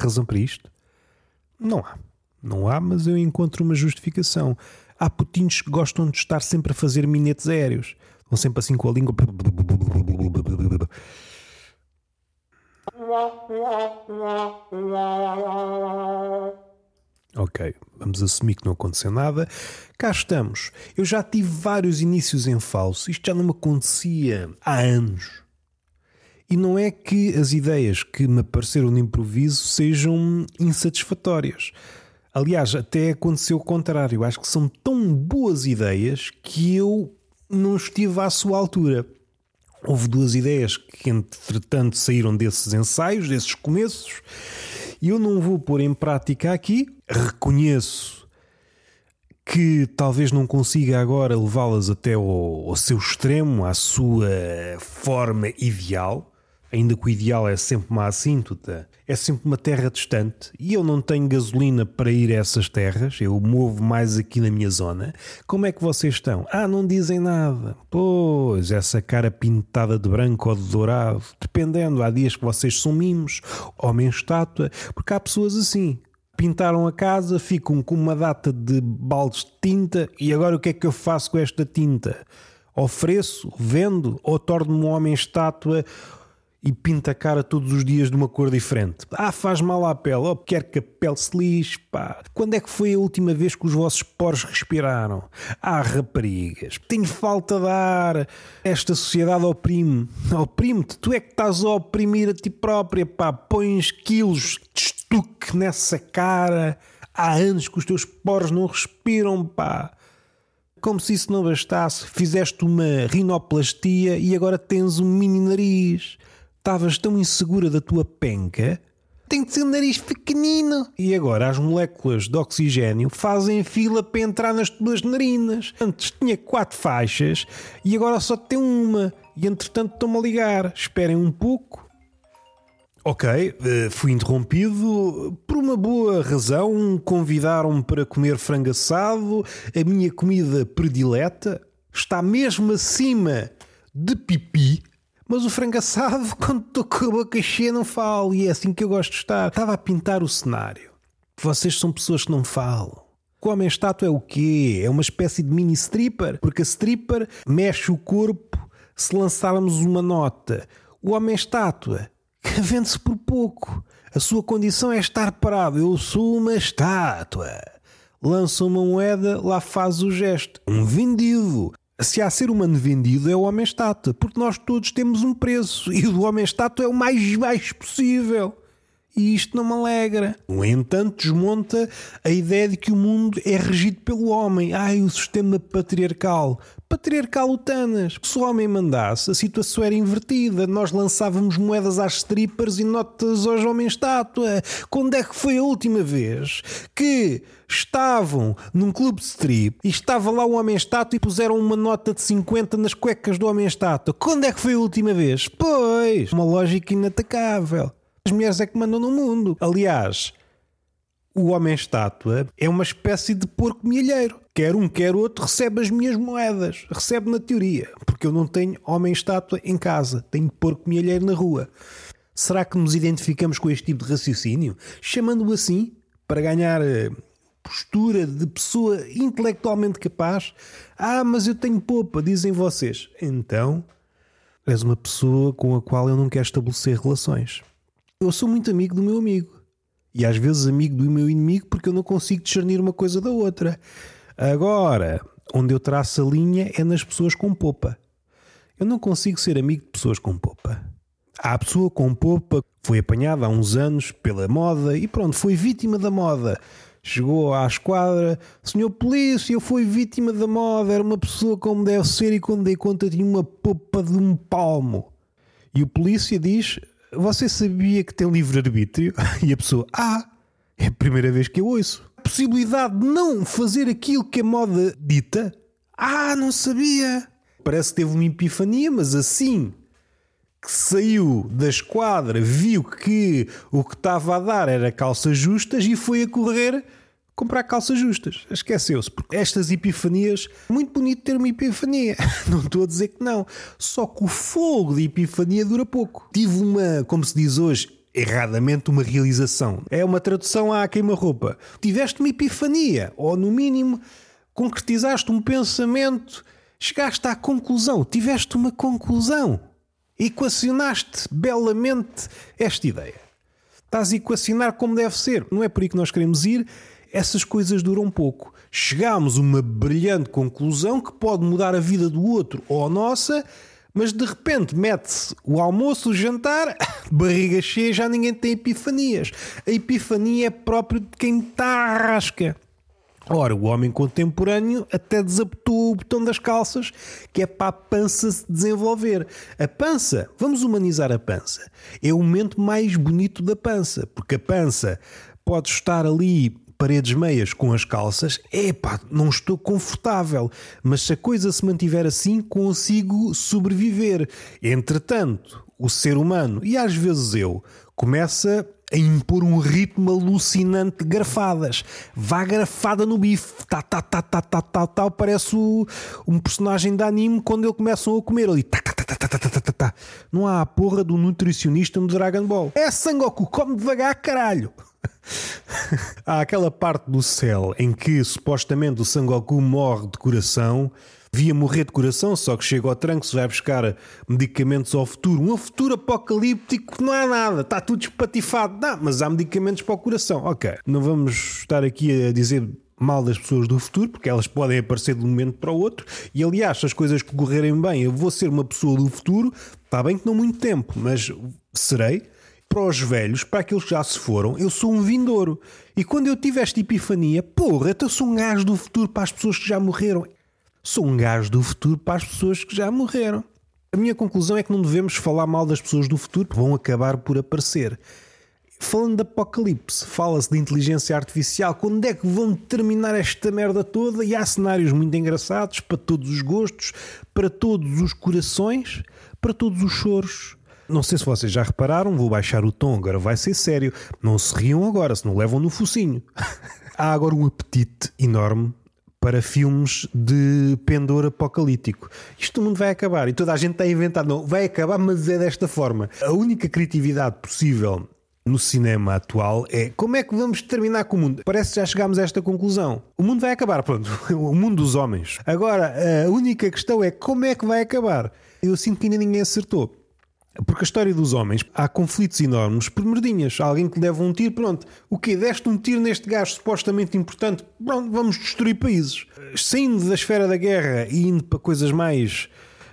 Razão para isto? Não há. Não há, mas eu encontro uma justificação. Há putinhos que gostam de estar sempre a fazer minetes aéreos. Vão sempre assim com a língua. Ok, vamos assumir que não aconteceu nada. Cá estamos. Eu já tive vários inícios em falso. Isto já não me acontecia há anos. E não é que as ideias que me apareceram no improviso sejam insatisfatórias. Aliás, até aconteceu o contrário. Acho que são tão boas ideias que eu não estive à sua altura. Houve duas ideias que, entretanto, saíram desses ensaios, desses começos, e eu não vou pôr em prática aqui. Reconheço que talvez não consiga agora levá-las até ao, ao seu extremo, à sua forma ideal ainda que o ideal é sempre uma assíntota, é sempre uma terra distante e eu não tenho gasolina para ir a essas terras, eu movo mais aqui na minha zona. Como é que vocês estão? Ah, não dizem nada. Pois, essa cara pintada de branco ou de dourado, dependendo, há dias que vocês são mimos, homem-estátua, porque há pessoas assim. Pintaram a casa, ficam com uma data de baldes de tinta e agora o que é que eu faço com esta tinta? Ofereço, vendo ou torno-me um homem-estátua e pinta a cara todos os dias de uma cor diferente. Ah, faz mal à pele, oh, quer que a pele se lixe, pá. Quando é que foi a última vez que os vossos poros respiraram? Ah, raparigas, tenho falta de ar. Esta sociedade oprime. Oprime-te, tu é que estás a oprimir a ti própria, pá. Pões quilos de estuque nessa cara. Há anos que os teus poros não respiram, pá. Como se isso não bastasse, fizeste uma rinoplastia e agora tens um mini nariz estavas tão insegura da tua penca, tem de ser um nariz pequenino. E agora as moléculas de oxigênio fazem fila para entrar nas tuas narinas. Antes tinha quatro faixas e agora só tem uma. E entretanto estão-me a ligar. Esperem um pouco. Ok, eh, fui interrompido por uma boa razão. Convidaram-me para comer frango assado. A minha comida predileta está mesmo acima de pipi. Mas o frango assado, quando estou com a boca cheia, não falo. E é assim que eu gosto de estar. Estava a pintar o cenário. Vocês são pessoas que não falam. O homem estátua é o quê? É uma espécie de mini stripper? Porque a stripper mexe o corpo se lançarmos uma nota. O homem estátua vende-se por pouco. A sua condição é estar parado. Eu sou uma estátua. Lança uma moeda, lá faz o gesto. Um vendido se há ser humano vendido é o homem-estátua, porque nós todos temos um preço e o homem-estátua é o mais baixo possível. E isto não me alegra. No entanto, desmonta a ideia de que o mundo é regido pelo homem. Ai, o sistema patriarcal. Patriarcal utanas. Se o homem mandasse, a situação era invertida. Nós lançávamos moedas às strippers e notas aos homens-estátua. Quando é que foi a última vez que estavam num clube de strip e estava lá um homem-estátua e puseram uma nota de 50 nas cuecas do homem-estátua? Quando é que foi a última vez? Pois, uma lógica inatacável. As mulheres é que mandam no mundo. Aliás, o homem-estátua é uma espécie de porco milheiro. Quer um, quer outro, recebe as minhas moedas. Recebe na teoria. Porque eu não tenho homem-estátua em casa. Tenho porco milheiro na rua. Será que nos identificamos com este tipo de raciocínio? Chamando-o assim para ganhar eh, postura de pessoa intelectualmente capaz? Ah, mas eu tenho popa, dizem vocês. Então, és uma pessoa com a qual eu não quero estabelecer relações. Eu sou muito amigo do meu amigo. E às vezes amigo do meu inimigo porque eu não consigo discernir uma coisa da outra. Agora, onde eu traço a linha é nas pessoas com popa. Eu não consigo ser amigo de pessoas com popa. Há a pessoa com popa foi apanhada há uns anos pela moda e pronto, foi vítima da moda. Chegou à esquadra, senhor polícia, eu fui vítima da moda, era uma pessoa como deve ser e quando dei conta tinha uma popa de um palmo. E o polícia diz: você sabia que tem livre-arbítrio? E a pessoa, ah, é a primeira vez que eu ouço. A possibilidade de não fazer aquilo que a moda dita? Ah, não sabia. Parece que teve uma epifania, mas assim que saiu da esquadra, viu que o que estava a dar era calças justas e foi a correr comprar calças justas. Esqueceu-se, porque estas epifanias, muito bonito ter uma epifania, não estou a dizer que não. Só que o fogo de epifania dura pouco. Tive uma, como se diz hoje, erradamente uma realização. É uma tradução à queima-roupa. Tiveste uma epifania, ou no mínimo concretizaste um pensamento, chegaste à conclusão, tiveste uma conclusão. Equacionaste belamente esta ideia. Estás a equacionar como deve ser. Não é por aí que nós queremos ir. Essas coisas duram pouco. Chegámos a uma brilhante conclusão que pode mudar a vida do outro ou a nossa, mas de repente mete-se o almoço, o jantar, barriga cheia, já ninguém tem epifanias. A epifania é próprio de quem está à rasca. Ora, o homem contemporâneo até desabotou o botão das calças, que é para a pança se desenvolver. A pança, vamos humanizar a pança, é o momento mais bonito da pança, porque a pança pode estar ali paredes meias com as calças, epá, não estou confortável, mas se a coisa se mantiver assim, consigo sobreviver. Entretanto, o ser humano, e às vezes eu, começa a impor um ritmo alucinante de garfadas. Vá garfada no bife, tá, tá, tá, tá, tá, tá, tá, parece o, um personagem de anime quando ele começa a comer ali. Tá, tá, tá, tá, tá, tá, tá, tá. Não há a porra do nutricionista no Dragon Ball. É Sangoku, come devagar, caralho. há aquela parte do céu em que supostamente o Sangoku morre de coração via morrer de coração, só que chega ao tranco, se vai buscar medicamentos ao futuro. Um futuro apocalíptico não há nada, está tudo espatifado. Não, mas há medicamentos para o coração. Ok, não vamos estar aqui a dizer mal das pessoas do futuro, porque elas podem aparecer de um momento para o outro. E aliás, se as coisas correrem bem, eu vou ser uma pessoa do futuro, está bem que não muito tempo, mas serei. Para os velhos, para aqueles que já se foram, eu sou um vindouro. E quando eu tive esta epifania, porra, eu sou um gajo do futuro para as pessoas que já morreram. Sou um gajo do futuro para as pessoas que já morreram. A minha conclusão é que não devemos falar mal das pessoas do futuro, que vão acabar por aparecer. Falando de apocalipse, fala-se de inteligência artificial. Quando é que vão terminar esta merda toda? E há cenários muito engraçados para todos os gostos, para todos os corações, para todos os choros. Não sei se vocês já repararam, vou baixar o tom, agora vai ser sério. Não se riam agora, se não levam no focinho. há agora um apetite enorme para filmes de pendor apocalíptico. Isto o mundo vai acabar e toda a gente está a inventar. Não, vai acabar, mas é desta forma. A única criatividade possível no cinema atual é como é que vamos terminar com o mundo? Parece que já chegámos a esta conclusão. O mundo vai acabar, pronto. O mundo dos homens. Agora, a única questão é como é que vai acabar? Eu sinto que ainda ninguém acertou. Porque a história dos homens, há conflitos enormes por merdinhas. Há alguém que leva um tiro, pronto. O quê? Deste um tiro neste gajo supostamente importante, pronto, vamos destruir países. Saindo da esfera da guerra e indo para coisas mais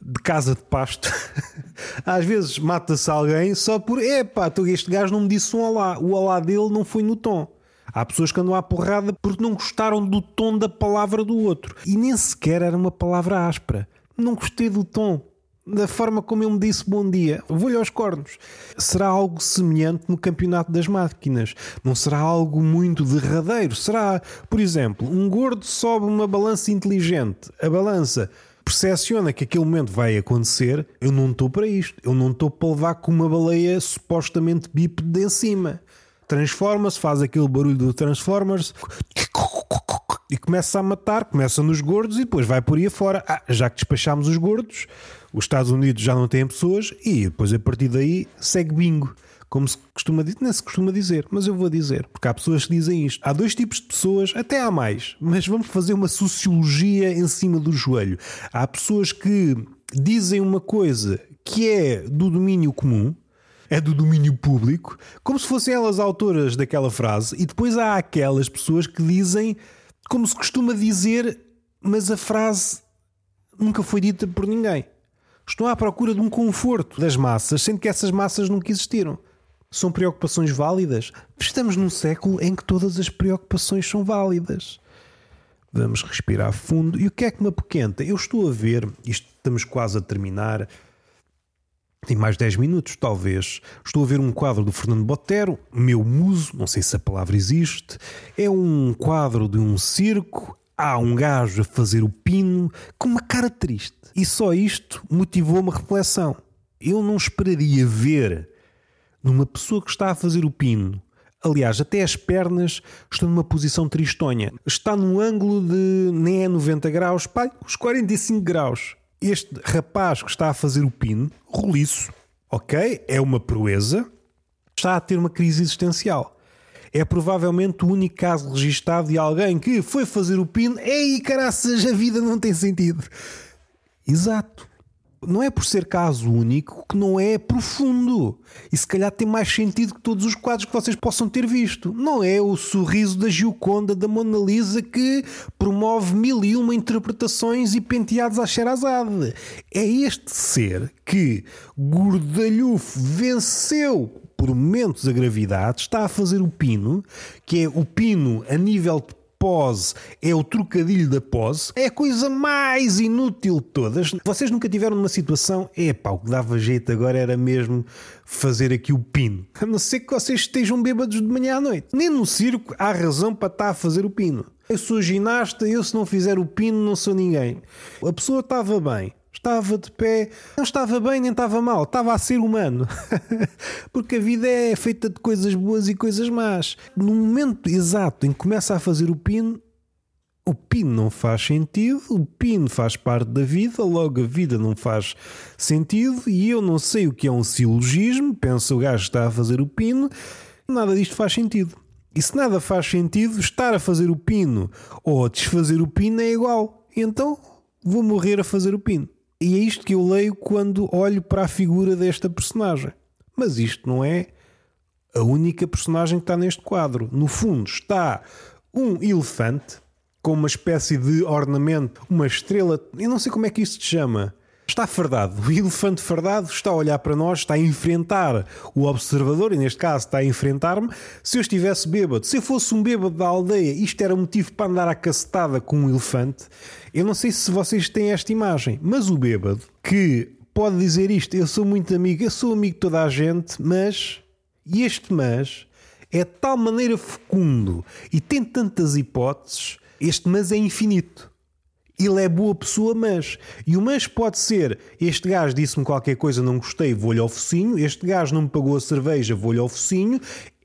de casa de pasto, às vezes mata-se alguém só por epá, este gajo não me disse um olá. O olá dele não foi no tom. Há pessoas que andam à porrada porque não gostaram do tom da palavra do outro. E nem sequer era uma palavra áspera. Não gostei do tom da forma como ele me disse bom dia, vou-lhe aos cornos. Será algo semelhante no campeonato das máquinas. Não será algo muito derradeiro. Será, por exemplo, um gordo sobe uma balança inteligente. A balança percepciona que aquele momento vai acontecer. Eu não estou para isto. Eu não estou para levar com uma baleia supostamente bípede de em cima. Transforma-se, faz aquele barulho do Transformers e começa a matar, começa nos gordos e depois vai por aí afora. Ah, já que despachámos os gordos, os Estados Unidos já não têm pessoas e depois a partir daí segue bingo. Como se costuma dizer, nem se costuma dizer, mas eu vou dizer, porque há pessoas que dizem isto. Há dois tipos de pessoas, até há mais, mas vamos fazer uma sociologia em cima do joelho. Há pessoas que dizem uma coisa que é do domínio comum, é do domínio público, como se fossem elas autoras daquela frase, e depois há aquelas pessoas que dizem como se costuma dizer, mas a frase nunca foi dita por ninguém. Estão à procura de um conforto das massas, sendo que essas massas nunca existiram. São preocupações válidas? Estamos num século em que todas as preocupações são válidas. Vamos respirar fundo. E o que é que me apoquenta? Eu estou a ver, isto estamos quase a terminar, tem mais 10 minutos, talvez. Estou a ver um quadro do Fernando Botero, meu muso, não sei se a palavra existe. É um quadro de um circo. Há um gajo a fazer o pino com uma cara triste. E só isto motivou uma reflexão. Eu não esperaria ver numa pessoa que está a fazer o pino. Aliás, até as pernas estão numa posição tristonha. Está num ângulo de nem é 90 graus, pai, uns 45 graus este rapaz que está a fazer o pino, roliço, ok? É uma proeza. está a ter uma crise existencial. É provavelmente o único caso registado de alguém que foi fazer o pino. Ei, caraças, a vida não tem sentido. Exato não é por ser caso único que não é profundo. E se calhar tem mais sentido que todos os quadros que vocês possam ter visto. Não é o sorriso da Gioconda da Mona Lisa que promove mil e uma interpretações e penteados à Sherazade. É este ser que Gordalhufo venceu por momentos a gravidade, está a fazer o pino, que é o pino a nível de pose é o trocadilho da pose, é a coisa mais inútil de todas. Vocês nunca tiveram numa situação, epá, o que dava jeito agora era mesmo fazer aqui o pino. A não ser que vocês estejam bêbados de manhã à noite. Nem no circo há razão para estar a fazer o pino. Eu sou ginasta, eu se não fizer o pino não sou ninguém. A pessoa estava bem. Estava de pé, não estava bem nem estava mal, estava a ser humano. Porque a vida é feita de coisas boas e coisas más. No momento exato em que começa a fazer o pino, o pino não faz sentido, o pino faz parte da vida, logo a vida não faz sentido e eu não sei o que é um silogismo. Pensa o gajo está a fazer o pino, nada disto faz sentido. E se nada faz sentido, estar a fazer o pino ou a desfazer o pino é igual. Então vou morrer a fazer o pino. E é isto que eu leio quando olho para a figura desta personagem. Mas isto não é a única personagem que está neste quadro. No fundo está um elefante com uma espécie de ornamento, uma estrela. Eu não sei como é que isto se chama. Está fardado. O elefante fardado está a olhar para nós, está a enfrentar o observador, e neste caso está a enfrentar-me. Se eu estivesse bêbado, se eu fosse um bêbado da aldeia, isto era motivo para andar à cacetada com um elefante. Eu não sei se vocês têm esta imagem, mas o bêbado que pode dizer isto, eu sou muito amigo, eu sou amigo de toda a gente, mas. E este mas é de tal maneira fecundo e tem tantas hipóteses, este mas é infinito ele é boa pessoa, mas. E o mas pode ser: este gajo disse-me qualquer coisa, não gostei, vou-lhe ao focinho. Este gajo não me pagou a cerveja, vou-lhe ao focinho.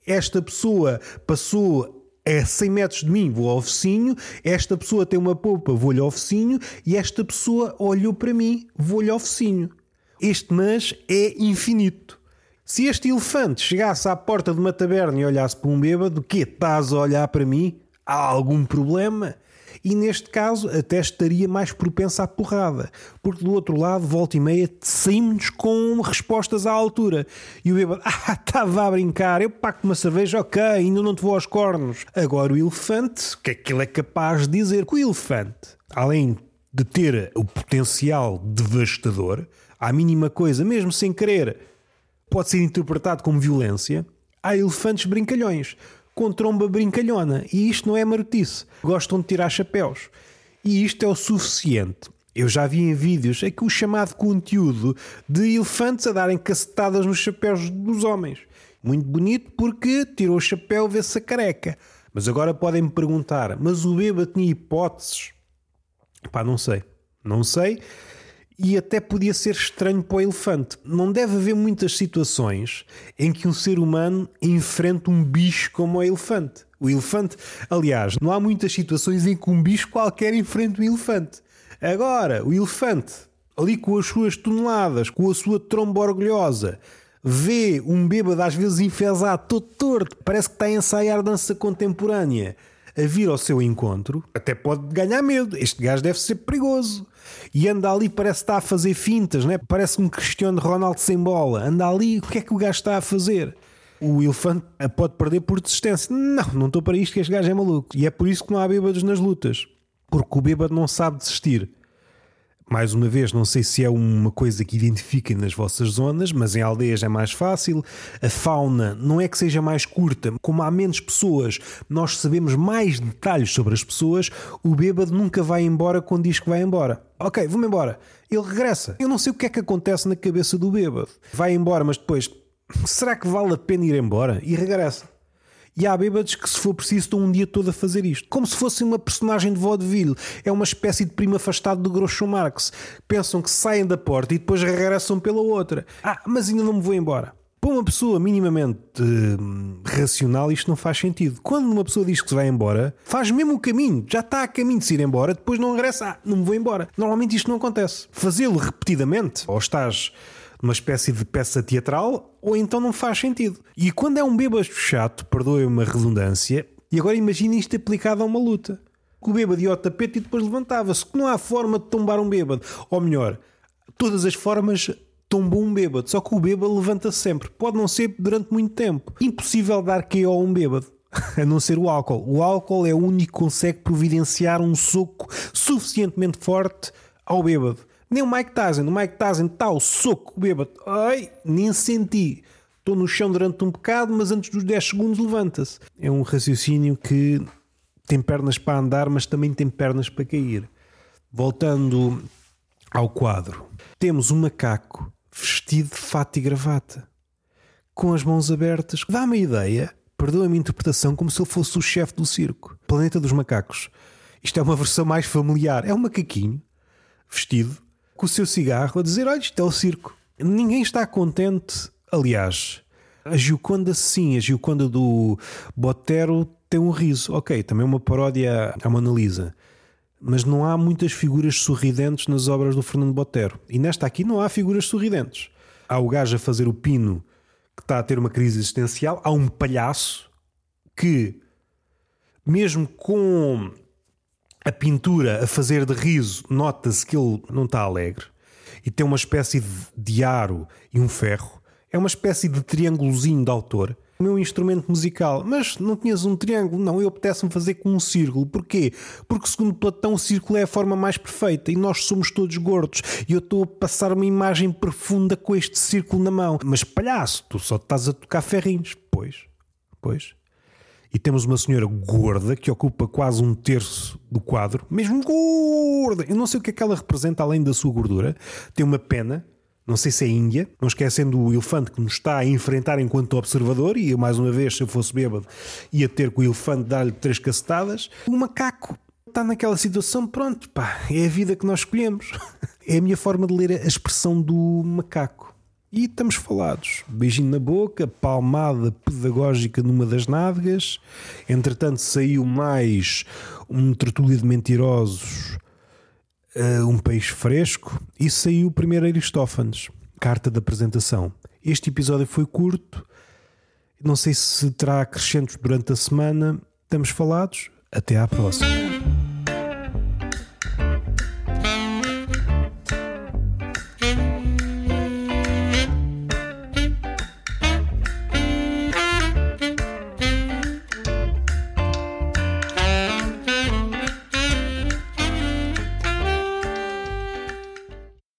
Esta pessoa passou a 100 metros de mim, vou ao focinho. Esta pessoa tem uma polpa, vou-lhe ao focinho. E esta pessoa olhou para mim, vou-lhe ao focinho. Este mas é infinito. Se este elefante chegasse à porta de uma taberna e olhasse para um bêbado, que estás a olhar para mim? Há algum problema? E neste caso até estaria mais propensa à porrada, porque do outro lado, volta e meia, saímos com respostas à altura. E o bêbado, ah, estava a brincar, eu pago uma cerveja, ok, ainda não te vou aos cornos. Agora o elefante, o que é que ele é capaz de dizer? Que o elefante, além de ter o potencial devastador, à mínima coisa, mesmo sem querer, pode ser interpretado como violência, há elefantes brincalhões com tromba brincalhona. E isto não é marotice. Gostam de tirar chapéus. E isto é o suficiente. Eu já vi em vídeos aqui o chamado conteúdo de elefantes a darem cacetadas nos chapéus dos homens. Muito bonito porque tirou o chapéu, vê-se a careca. Mas agora podem me perguntar: mas o bêbado tinha hipóteses? Pá, não sei. Não sei e até podia ser estranho para o elefante. Não deve haver muitas situações em que um ser humano enfrenta um bicho como o elefante. O elefante, aliás, não há muitas situações em que um bicho qualquer enfrenta um elefante. Agora, o elefante, ali com as suas toneladas, com a sua tromba orgulhosa, vê um bêbado às vezes enfesado, todo torto, parece que está a ensaiar dança contemporânea a vir ao seu encontro, até pode ganhar medo. Este gajo deve ser perigoso. E anda ali, parece que está a fazer fintas, né? parece um Cristiano Ronaldo sem bola. Anda ali, o que é que o gajo está a fazer? O elefante pode perder por desistência. Não, não estou para isto que este gajo é maluco. E é por isso que não há bêbados nas lutas. Porque o bêbado não sabe desistir. Mais uma vez, não sei se é uma coisa que identifiquem nas vossas zonas, mas em aldeias é mais fácil. A fauna não é que seja mais curta, como há menos pessoas, nós sabemos mais detalhes sobre as pessoas. O bêbado nunca vai embora quando diz que vai embora. Ok, vou-me embora. Ele regressa. Eu não sei o que é que acontece na cabeça do bêbado. Vai embora, mas depois, será que vale a pena ir embora? E regressa. E há bêbados que, se for preciso, estão um dia todo a fazer isto. Como se fosse uma personagem de vaudeville. É uma espécie de primo afastado do Groucho Marx. Pensam que saem da porta e depois regressam pela outra. Ah, mas ainda não me vou embora. Para uma pessoa minimamente uh, racional, isto não faz sentido. Quando uma pessoa diz que se vai embora, faz mesmo o caminho, já está a caminho de se ir embora, depois não regressa, ah, não me vou embora. Normalmente isto não acontece. Fazê-lo repetidamente, ou estás uma espécie de peça teatral, ou então não faz sentido. E quando é um bêbado chato, perdoe-me a redundância, e agora imagine isto aplicado a uma luta. O bêbado ia ao tapete e depois levantava-se. Que não há forma de tombar um bêbado. Ou melhor, todas as formas tombam um bêbado. Só que o bêbado levanta-se sempre. Pode não ser durante muito tempo. Impossível dar KO a um bêbado. A não ser o álcool. O álcool é o único que consegue providenciar um soco suficientemente forte ao bêbado. Nem o Mike Tyson. O Mike Tyson está o soco, bêbado. Ai, nem senti. Estou no chão durante um bocado, mas antes dos 10 segundos levanta-se. É um raciocínio que tem pernas para andar, mas também tem pernas para cair. Voltando ao quadro, temos um macaco vestido de fato e gravata, com as mãos abertas. Dá-me a ideia, perdoa a interpretação, como se ele fosse o chefe do circo. Planeta dos Macacos. Isto é uma versão mais familiar. É um macaquinho vestido com o seu cigarro a dizer: Olha, isto é o circo. Ninguém está contente. Aliás, a Gioconda, sim, a Gioconda do Botero tem um riso. Ok, também é uma paródia à Mona Lisa. Mas não há muitas figuras sorridentes nas obras do Fernando Botero. E nesta aqui não há figuras sorridentes. Há o gajo a fazer o pino que está a ter uma crise existencial. Há um palhaço que, mesmo com a pintura a fazer de riso, nota-se que ele não está alegre e tem uma espécie de aro e um ferro. É uma espécie de triângulozinho de autor. O meu instrumento musical, mas não tinhas um triângulo? Não, eu apetece-me fazer com um círculo. Porquê? Porque, segundo Platão, o círculo é a forma mais perfeita e nós somos todos gordos. E eu estou a passar uma imagem profunda com este círculo na mão. Mas palhaço, tu só estás a tocar ferrinhos. Pois, pois e temos uma senhora gorda que ocupa quase um terço do quadro, mesmo gorda. Eu não sei o que é que ela representa além da sua gordura. Tem uma pena, não sei se é Índia, não esquecendo o elefante que nos está a enfrentar enquanto observador. E eu, mais uma vez, se eu fosse bêbado, ia ter com o elefante dar-lhe três cacetadas. O macaco está naquela situação, pronto, pá, é a vida que nós escolhemos. É a minha forma de ler a expressão do macaco. E estamos falados. Beijinho na boca, palmada pedagógica numa das nádegas. Entretanto, saiu mais um tertúlio de mentirosos, uh, um peixe fresco. E saiu o primeiro Aristófanes, carta de apresentação. Este episódio foi curto. Não sei se terá acrescentos durante a semana. Estamos falados. Até à próxima.